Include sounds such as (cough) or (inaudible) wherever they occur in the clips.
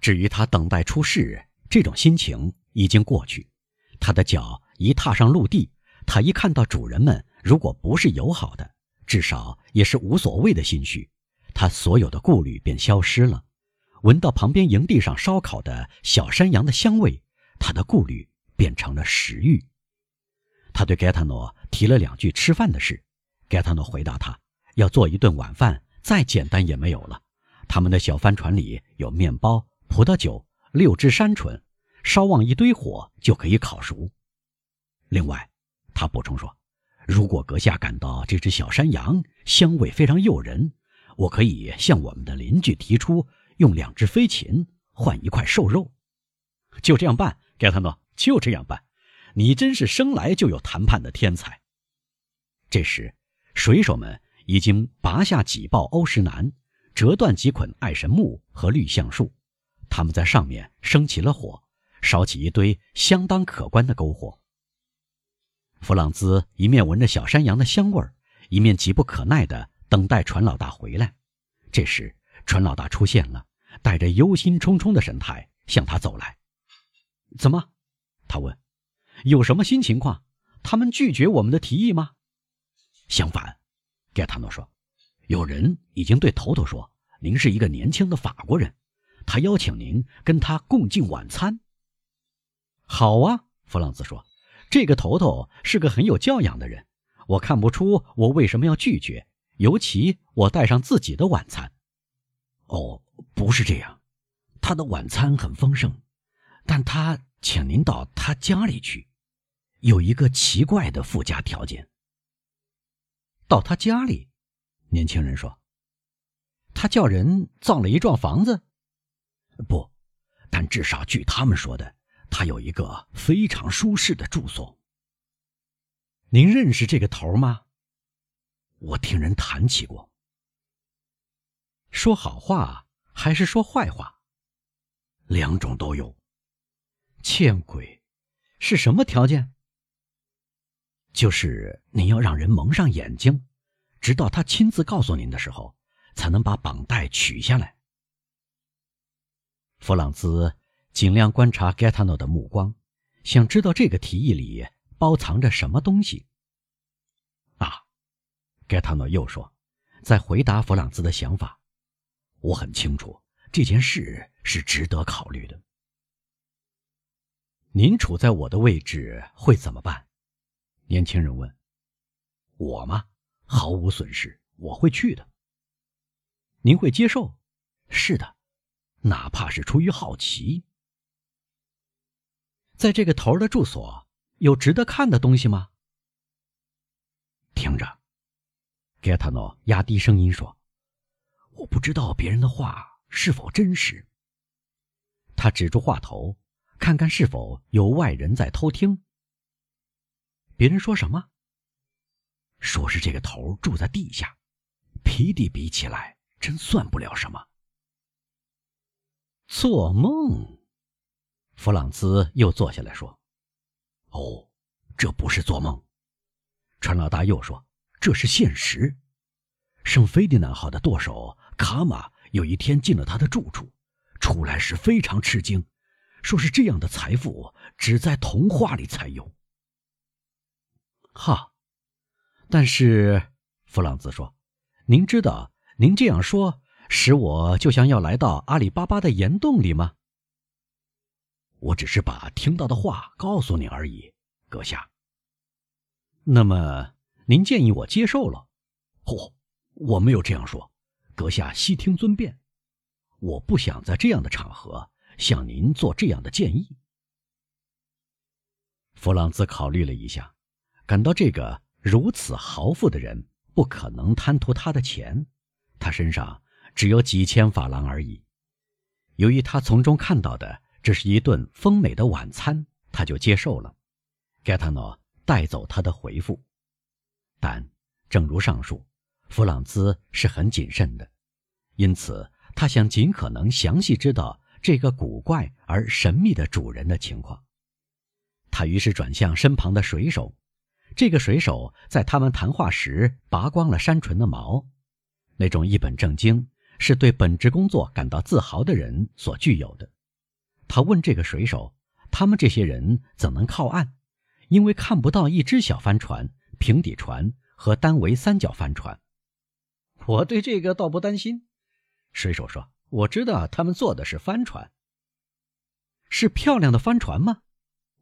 至于他等待出世，这种心情已经过去。他的脚一踏上陆地，他一看到主人们，如果不是友好的，至少也是无所谓的心绪，他所有的顾虑便消失了。闻到旁边营地上烧烤的小山羊的香味，他的顾虑变成了食欲。他对盖塔诺提了两句吃饭的事，盖塔诺回答他要做一顿晚饭，再简单也没有了。他们的小帆船里有面包、葡萄酒、六只山鹑，烧旺一堆火就可以烤熟。另外，他补充说，如果阁下感到这只小山羊香味非常诱人，我可以向我们的邻居提出。用两只飞禽换一块瘦肉，就这样办，盖特诺，就这样办。你真是生来就有谈判的天才。这时，水手们已经拔下几抱欧石楠，折断几捆爱神木和绿橡树，他们在上面生起了火，烧起一堆相当可观的篝火。弗朗兹一面闻着小山羊的香味儿，一面急不可耐地等待船老大回来。这时，船老大出现了。带着忧心忡忡的神态向他走来，怎么？他问：“有什么新情况？他们拒绝我们的提议吗？”相反，盖塔诺说：“有人已经对头头说，您是一个年轻的法国人，他邀请您跟他共进晚餐。”好啊，弗朗兹说：“这个头头是个很有教养的人，我看不出我为什么要拒绝，尤其我带上自己的晚餐。”哦。不是这样，他的晚餐很丰盛，但他请您到他家里去，有一个奇怪的附加条件。到他家里，年轻人说，他叫人造了一幢房子。不，但至少据他们说的，他有一个非常舒适的住所。您认识这个头吗？我听人谈起过。说好话。还是说坏话，两种都有。欠鬼，是什么条件？就是你要让人蒙上眼睛，直到他亲自告诉您的时候，才能把绑带取下来。弗朗兹尽量观察盖塔诺的目光，想知道这个提议里包藏着什么东西。啊，盖塔诺又说，在回答弗朗兹的想法。我很清楚这件事是值得考虑的。您处在我的位置会怎么办？年轻人问。我吗？毫无损失，我会去的。您会接受？是的，哪怕是出于好奇。在这个头的住所有值得看的东西吗？听着，盖塔诺压低声音说。我不知道别人的话是否真实。他指住话头，看看是否有外人在偷听。别人说什么？说是这个头住在地下，皮地比起来真算不了什么。做梦。弗朗兹又坐下来说：“哦，这不是做梦。”船老大又说：“这是现实。”圣菲迪南号的舵手。卡玛有一天进了他的住处，出来时非常吃惊，说是这样的财富只在童话里才有。哈，但是弗朗兹说：“您知道，您这样说使我就像要来到阿里巴巴的岩洞里吗？”我只是把听到的话告诉你而已，阁下。那么您建议我接受了？嚯，我没有这样说。阁下悉听尊便，我不想在这样的场合向您做这样的建议。弗朗兹考虑了一下，感到这个如此豪富的人不可能贪图他的钱，他身上只有几千法郎而已。由于他从中看到的只是一顿丰美的晚餐，他就接受了。盖塔诺带走他的回复，但正如上述。弗朗兹是很谨慎的，因此他想尽可能详细知道这个古怪而神秘的主人的情况。他于是转向身旁的水手，这个水手在他们谈话时拔光了山唇的毛，那种一本正经、是对本职工作感到自豪的人所具有的。他问这个水手：“他们这些人怎能靠岸？因为看不到一只小帆船、平底船和单桅三角帆船。”我对这个倒不担心，水手说：“我知道他们坐的是帆船，是漂亮的帆船吗？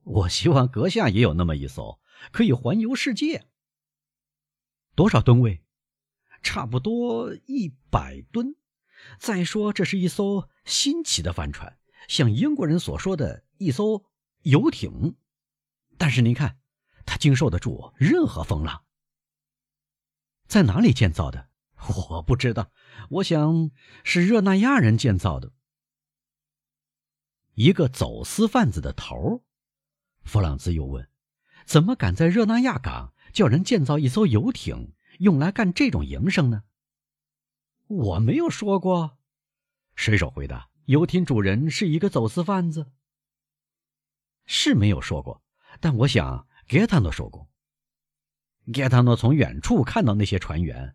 我希望阁下也有那么一艘，可以环游世界。多少吨位？差不多一百吨。再说，这是一艘新奇的帆船，像英国人所说的一艘游艇。但是您看，它经受得住任何风浪。在哪里建造的？” (laughs) 我不知道，我想是热那亚人建造的。一个走私贩子的头，弗朗兹又问：“怎么敢在热那亚港叫人建造一艘游艇，用来干这种营生呢？”我没有说过，水手回答：“游艇主人是一个走私贩子。”是没有说过，但我想盖塔诺说过。盖塔诺从远处看到那些船员。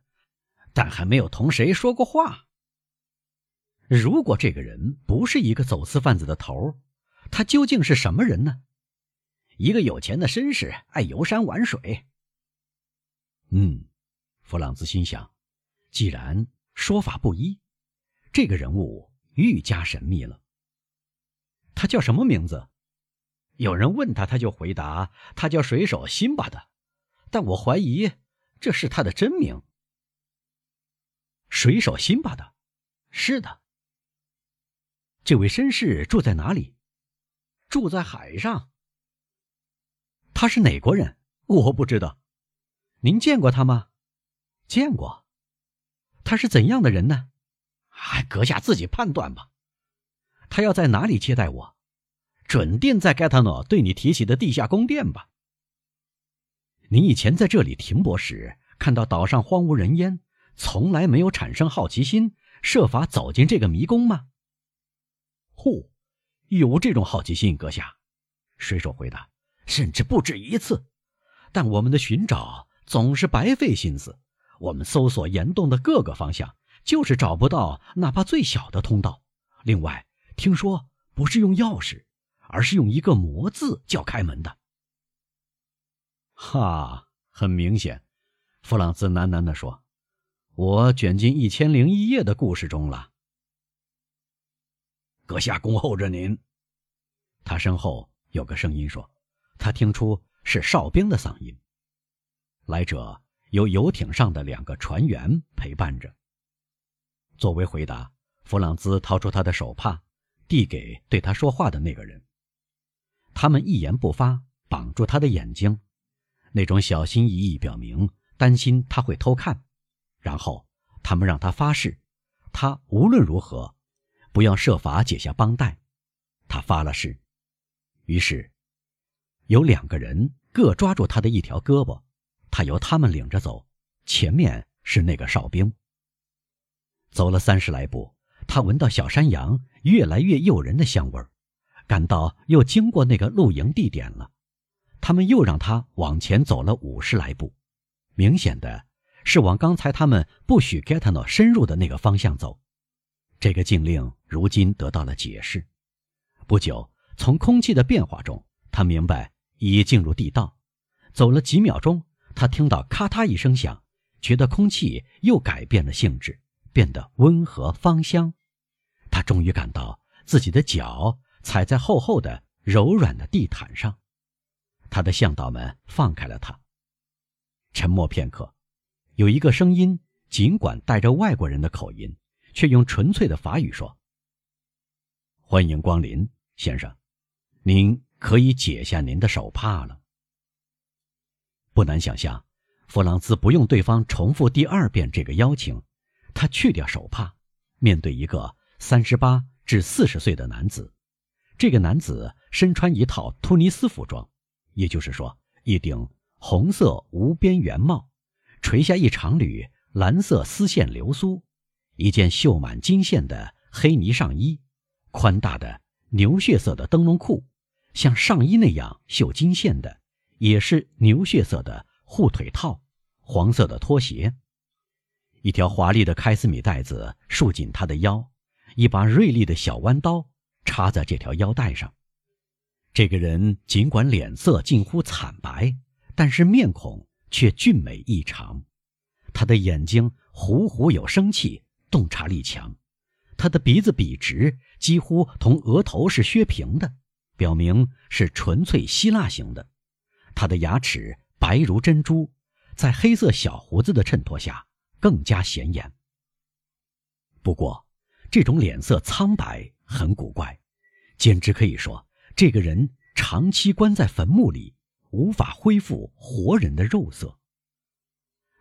但还没有同谁说过话。如果这个人不是一个走私贩子的头，他究竟是什么人呢？一个有钱的绅士，爱游山玩水。嗯，弗朗兹心想，既然说法不一，这个人物愈加神秘了。他叫什么名字？有人问他，他就回答他叫水手辛巴的，但我怀疑这是他的真名。水手辛巴的，是的。这位绅士住在哪里？住在海上。他是哪国人？我不知道。您见过他吗？见过。他是怎样的人呢？哎，阁下自己判断吧。他要在哪里接待我？准定在盖塔诺对你提起的地下宫殿吧。您以前在这里停泊时，看到岛上荒无人烟。从来没有产生好奇心，设法走进这个迷宫吗？呼，有这种好奇心，阁下。水手回答：“甚至不止一次。”但我们的寻找总是白费心思。我们搜索岩洞的各个方向，就是找不到哪怕最小的通道。另外，听说不是用钥匙，而是用一个魔字叫开门的。哈，很明显，弗朗兹喃喃地说。我卷进一千零一夜的故事中了。阁下恭候着您。他身后有个声音说：“他听出是哨兵的嗓音。”来者由游艇上的两个船员陪伴着。作为回答，弗朗兹掏出他的手帕，递给对他说话的那个人。他们一言不发，绑住他的眼睛，那种小心翼翼表明担心他会偷看。然后，他们让他发誓，他无论如何不要设法解下绷带。他发了誓。于是，有两个人各抓住他的一条胳膊，他由他们领着走。前面是那个哨兵。走了三十来步，他闻到小山羊越来越诱人的香味儿，感到又经过那个露营地点了。他们又让他往前走了五十来步，明显的。是往刚才他们不许盖塔诺深入的那个方向走。这个禁令如今得到了解释。不久，从空气的变化中，他明白已进入地道。走了几秒钟，他听到咔嗒一声响，觉得空气又改变了性质，变得温和芳香。他终于感到自己的脚踩在厚厚的、柔软的地毯上。他的向导们放开了他。沉默片刻。有一个声音，尽管带着外国人的口音，却用纯粹的法语说：“欢迎光临，先生，您可以解下您的手帕了。”不难想象，弗朗兹不用对方重复第二遍这个邀请，他去掉手帕，面对一个三十八至四十岁的男子。这个男子身穿一套突尼斯服装，也就是说，一顶红色无边圆帽。垂下一长缕蓝色丝线流苏，一件绣满金线的黑呢上衣，宽大的牛血色的灯笼裤，像上衣那样绣金线的，也是牛血色的护腿套，黄色的拖鞋，一条华丽的开司米带子束紧他的腰，一把锐利的小弯刀插在这条腰带上。这个人尽管脸色近乎惨白，但是面孔却俊美异常。他的眼睛虎虎有生气，洞察力强。他的鼻子笔直，几乎同额头是削平的，表明是纯粹希腊型的。他的牙齿白如珍珠，在黑色小胡子的衬托下。更加显眼。不过，这种脸色苍白很古怪，简直可以说这个人长期关在坟墓里，无法恢复活人的肉色。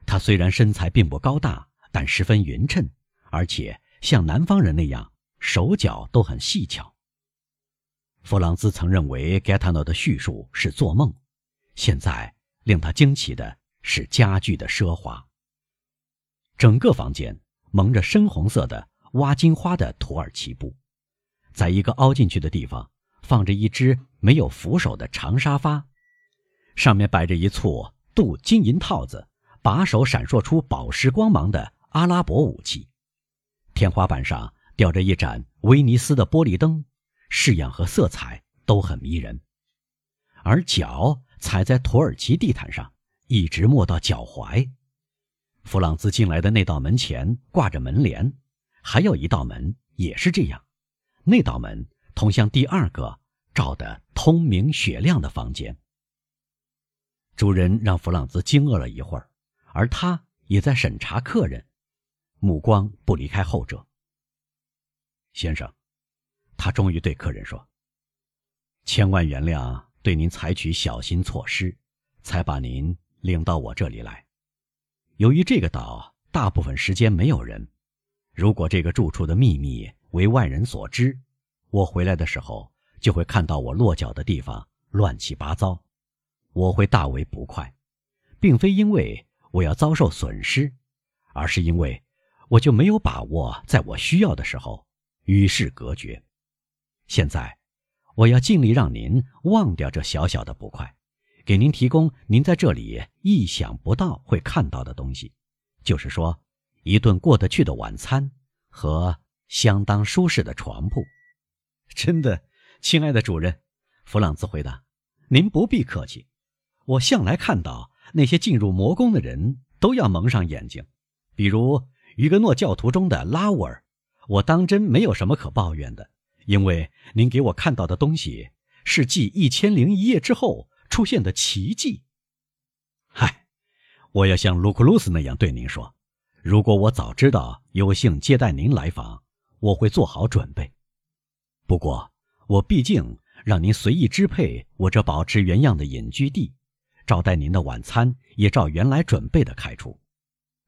他虽然身材并不高大，但十分匀称，而且像南方人那样手脚都很细巧。弗朗兹曾认为盖塔诺的叙述是做梦，现在令他惊奇的是家具的奢华。整个房间蒙着深红色的挖金花的土耳其布，在一个凹进去的地方放着一只没有扶手的长沙发，上面摆着一簇镀金银套子、把手闪烁出宝石光芒的阿拉伯武器。天花板上吊着一盏威尼斯的玻璃灯，式样和色彩都很迷人，而脚踩在土耳其地毯上，一直没到脚踝。弗朗兹进来的那道门前挂着门帘，还有一道门也是这样。那道门通向第二个照得通明雪亮的房间。主人让弗朗兹惊愕了一会儿，而他也在审查客人，目光不离开后者。先生，他终于对客人说：“千万原谅对您采取小心措施，才把您领到我这里来。”由于这个岛大部分时间没有人，如果这个住处的秘密为外人所知，我回来的时候就会看到我落脚的地方乱七八糟，我会大为不快，并非因为我要遭受损失，而是因为我就没有把握在我需要的时候与世隔绝。现在，我要尽力让您忘掉这小小的不快。给您提供您在这里意想不到会看到的东西，就是说，一顿过得去的晚餐和相当舒适的床铺。真的，亲爱的主人，弗朗兹回答：“您不必客气。我向来看到那些进入魔宫的人都要蒙上眼睛，比如于格诺教徒中的拉乌尔。我当真没有什么可抱怨的，因为您给我看到的东西是继一千零一夜之后。”出现的奇迹。嗨，我要像卢库鲁斯那样对您说：如果我早知道有幸接待您来访，我会做好准备。不过，我毕竟让您随意支配我这保持原样的隐居地，招待您的晚餐也照原来准备的开出。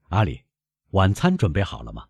阿里，晚餐准备好了吗？